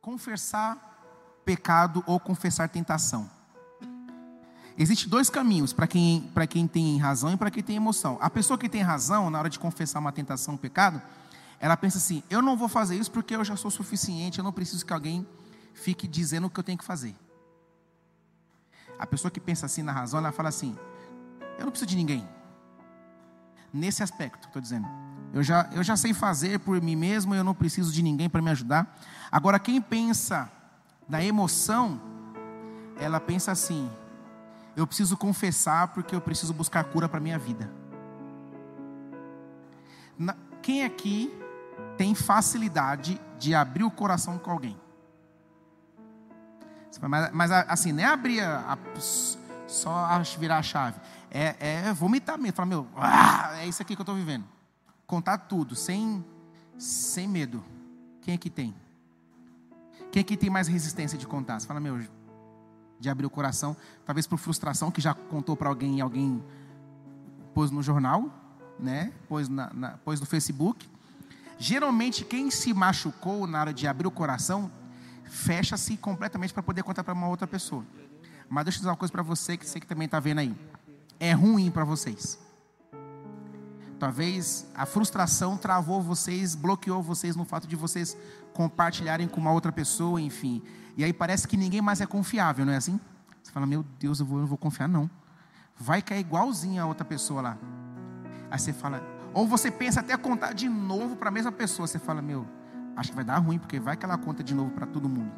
Confessar pecado ou confessar tentação. Existem dois caminhos para quem, quem tem razão e para quem tem emoção. A pessoa que tem razão, na hora de confessar uma tentação, um pecado, ela pensa assim: eu não vou fazer isso porque eu já sou suficiente, eu não preciso que alguém fique dizendo o que eu tenho que fazer. A pessoa que pensa assim na razão, ela fala assim: eu não preciso de ninguém. Nesse aspecto, estou dizendo. Eu já, eu já sei fazer por mim mesmo, eu não preciso de ninguém para me ajudar. Agora, quem pensa na emoção, ela pensa assim: eu preciso confessar porque eu preciso buscar cura para minha vida. Na, quem aqui tem facilidade de abrir o coração com alguém? Mas, mas assim, não é abrir a, a, só virar a chave. É, é vomitar mesmo. Falar, meu, ah, é isso aqui que eu estou vivendo. Contar tudo, sem, sem medo. Quem aqui tem? Quem aqui tem mais resistência de contar? Você fala, meu, de abrir o coração, talvez por frustração, que já contou para alguém e alguém pôs no jornal, né? pôs, na, na, pôs no Facebook. Geralmente, quem se machucou na hora de abrir o coração, fecha-se completamente para poder contar para uma outra pessoa. Mas deixa eu dizer uma coisa para você, que você que também está vendo aí. É ruim para vocês. Talvez a frustração travou vocês, bloqueou vocês no fato de vocês compartilharem com uma outra pessoa, enfim. E aí parece que ninguém mais é confiável, não é assim? Você fala, meu Deus, eu, vou, eu não vou confiar, não. Vai cair igualzinho a outra pessoa lá. Aí você fala, ou você pensa até contar de novo para a mesma pessoa. Você fala, meu, acho que vai dar ruim, porque vai que ela conta de novo para todo mundo.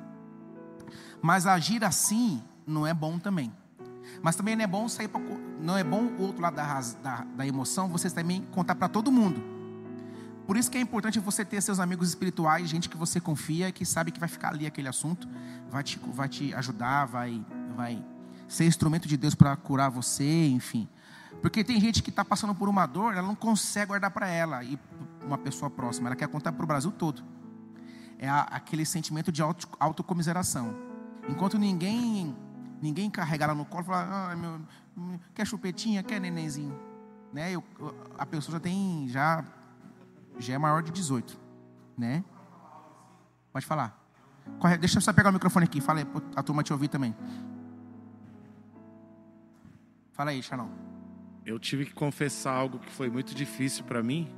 Mas agir assim não é bom também. Mas também não é bom sair para. Não é bom o outro lado da, da, da emoção, você também contar para todo mundo. Por isso que é importante você ter seus amigos espirituais, gente que você confia, que sabe que vai ficar ali aquele assunto, vai te, vai te ajudar, vai, vai ser instrumento de Deus para curar você, enfim. Porque tem gente que está passando por uma dor, ela não consegue guardar para ela e uma pessoa próxima, ela quer contar para o Brasil todo. É a, aquele sentimento de auto, autocomiseração. Enquanto ninguém ninguém carrega ela no colo, fala, ah, meu, quer chupetinha, quer nenenzinho, né? Eu, a pessoa já tem já já é maior de 18, né? Pode falar. Corre, deixa eu só pegar o microfone aqui. Fala aí, a turma te ouvir também. Fala aí, Xanão. Eu tive que confessar algo que foi muito difícil para mim,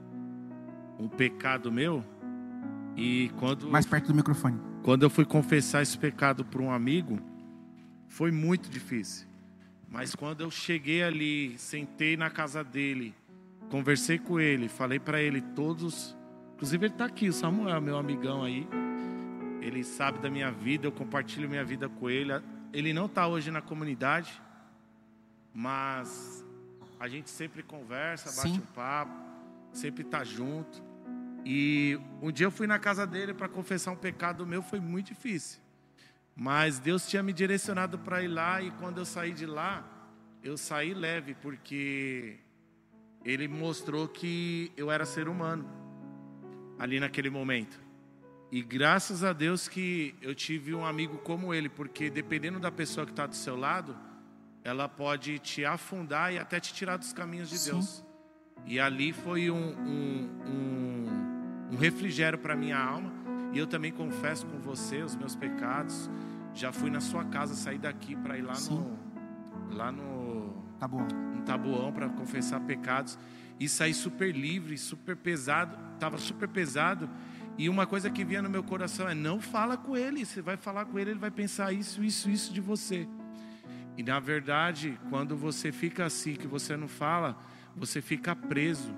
um pecado meu. E quando mais perto do microfone. Quando eu fui confessar esse pecado para um amigo, foi muito difícil. Mas quando eu cheguei ali, sentei na casa dele, Conversei com ele, falei para ele todos. Inclusive, ele está aqui, o Samuel, meu amigão aí. Ele sabe da minha vida, eu compartilho minha vida com ele. Ele não está hoje na comunidade, mas a gente sempre conversa, bate Sim. um papo, sempre está junto. E um dia eu fui na casa dele para confessar um pecado meu, foi muito difícil. Mas Deus tinha me direcionado para ir lá, e quando eu saí de lá, eu saí leve, porque ele mostrou que eu era ser humano ali naquele momento. E graças a Deus que eu tive um amigo como ele, porque dependendo da pessoa que está do seu lado, ela pode te afundar e até te tirar dos caminhos de Sim. Deus. E ali foi um, um, um, um refrigério para minha alma. E eu também confesso com você os meus pecados. Já fui na sua casa, saí daqui para ir lá Sim. no, lá no Tabuão. Um tabuão para confessar pecados. E saí super livre, super pesado. Estava super pesado. E uma coisa que vinha no meu coração é: não fala com ele. Você vai falar com ele, ele vai pensar isso, isso, isso de você. E na verdade, quando você fica assim, que você não fala, você fica preso.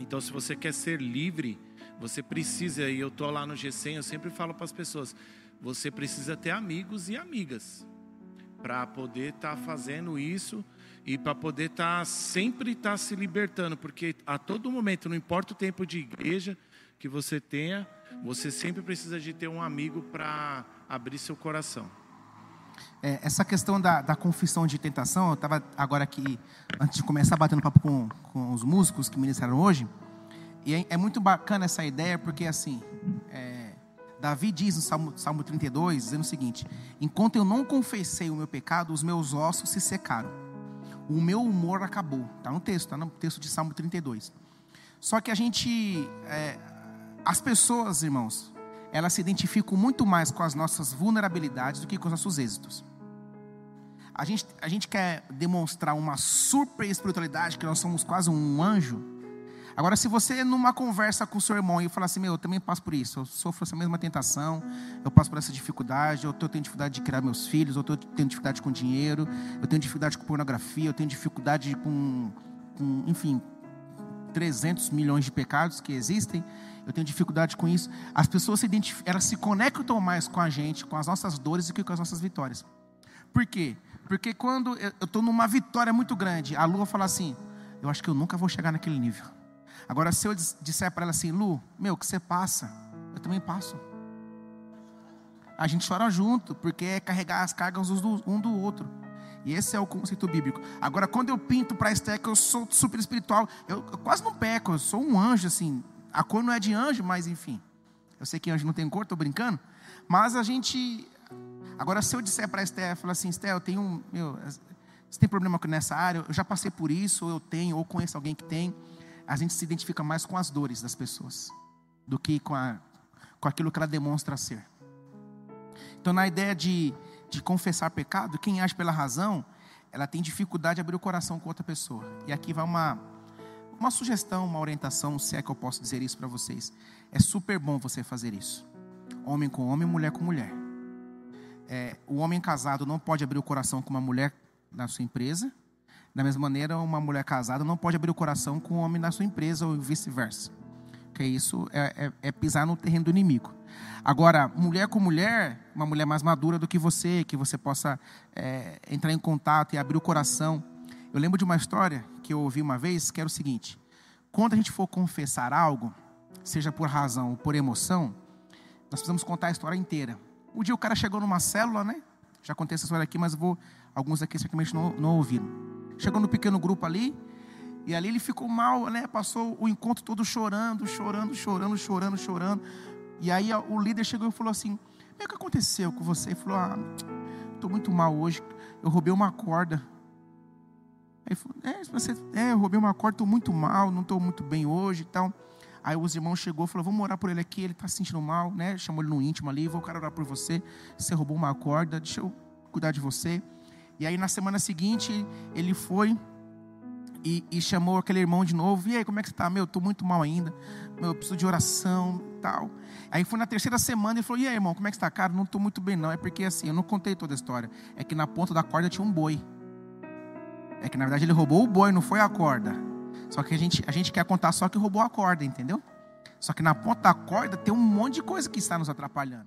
Então, se você quer ser livre, você precisa, e eu estou lá no G100, eu sempre falo para as pessoas: você precisa ter amigos e amigas para poder estar tá fazendo isso e para poder estar tá, sempre estar tá se libertando, porque a todo momento, não importa o tempo de igreja que você tenha, você sempre precisa de ter um amigo para abrir seu coração. É, essa questão da, da, confissão de tentação, eu estava agora aqui, antes de começar batendo papo com, com os músicos que ministraram hoje, e é, é muito bacana essa ideia, porque assim, é, Davi diz no Salmo, Salmo 32, dizendo o seguinte: Enquanto eu não confessei o meu pecado, os meus ossos se secaram. o meu humor acabou. Está no texto, está no texto de Salmo 32. Só que a gente, é, as pessoas, irmãos, elas se identificam muito mais com as nossas vulnerabilidades do que com os nossos êxitos. A gente, a gente quer demonstrar uma super espiritualidade, que nós somos quase um anjo. Agora, se você numa conversa com o seu irmão e falar assim, meu, eu também passo por isso, eu sofro essa mesma tentação, eu passo por essa dificuldade, eu tenho dificuldade de criar meus filhos, eu tenho dificuldade com dinheiro, eu tenho dificuldade com pornografia, eu tenho dificuldade com, com enfim, 300 milhões de pecados que existem, eu tenho dificuldade com isso. As pessoas se elas se conectam mais com a gente, com as nossas dores do que com as nossas vitórias. Por quê? Porque quando eu estou numa vitória muito grande, a Lua fala assim: Eu acho que eu nunca vou chegar naquele nível. Agora, se eu disser para ela assim, Lu, meu, que você passa, eu também passo. A gente chora junto, porque é carregar as cargas um do outro. E esse é o conceito bíblico. Agora, quando eu pinto para Esther que eu sou super espiritual, eu, eu, quase não peco, eu sou um anjo, assim. A cor não é de anjo, mas enfim. Eu sei que anjo não tem cor, estou brincando. Mas a gente, Agora, se eu disser para a Esté, falar assim, Esté, eu tenho, meu, você tem problema nessa área? Eu já passei por isso, ou eu tenho, ou conheço alguém que tem. A gente se identifica mais com as dores das pessoas do que com, a, com aquilo que ela demonstra ser. Então, na ideia de, de confessar pecado, quem age pela razão, ela tem dificuldade de abrir o coração com outra pessoa. E aqui vai uma, uma sugestão, uma orientação, se é que eu posso dizer isso para vocês. É super bom você fazer isso. Homem com homem, mulher com mulher é, o homem casado não pode abrir o coração com uma mulher na sua empresa. Da mesma maneira, uma mulher casada não pode abrir o coração com um homem na sua empresa ou vice-versa. Porque isso é, é, é, pisar no terreno do inimigo. Agora, mulher com mulher, uma mulher mais madura do que você, que você possa é, entrar em contato e abrir o coração. Eu lembro de uma história que eu ouvi uma vez, que era o seguinte: quando a gente for confessar algo, seja por razão ou por emoção, nós precisamos contar a história inteira. Um dia o cara chegou numa célula, né? Já contei essa história aqui, mas vou. Alguns aqui certamente não, não ouviram. Chegou no pequeno grupo ali, e ali ele ficou mal, né? Passou o encontro todo chorando, chorando, chorando, chorando, chorando. E aí o líder chegou e falou assim: O que aconteceu com você? Ele falou: Ah, estou muito mal hoje. Eu roubei uma corda. Aí falou: É, você, é eu roubei uma corda, estou muito mal, não estou muito bem hoje e tal. Aí os irmãos chegou e falou: Vamos orar por ele aqui, ele está se sentindo mal, né? Chamou ele no íntimo ali, vou orar por você. Você roubou uma corda, deixa eu cuidar de você. E aí na semana seguinte ele foi e, e, chamou aquele irmão de novo. E aí, como é que você está? Meu, estou muito mal ainda. Meu, eu preciso de oração tal. Aí foi na terceira semana e falou: E aí, irmão, como é que está? Cara, não estou muito bem, não. É porque assim, eu não contei toda a história. É que na ponta da corda tinha um boi. É que na verdade ele roubou o boi, não foi a corda. Só que a gente, a gente quer contar só que roubou a corda, entendeu? Só que na ponta da corda tem um monte de coisa que está nos atrapalhando.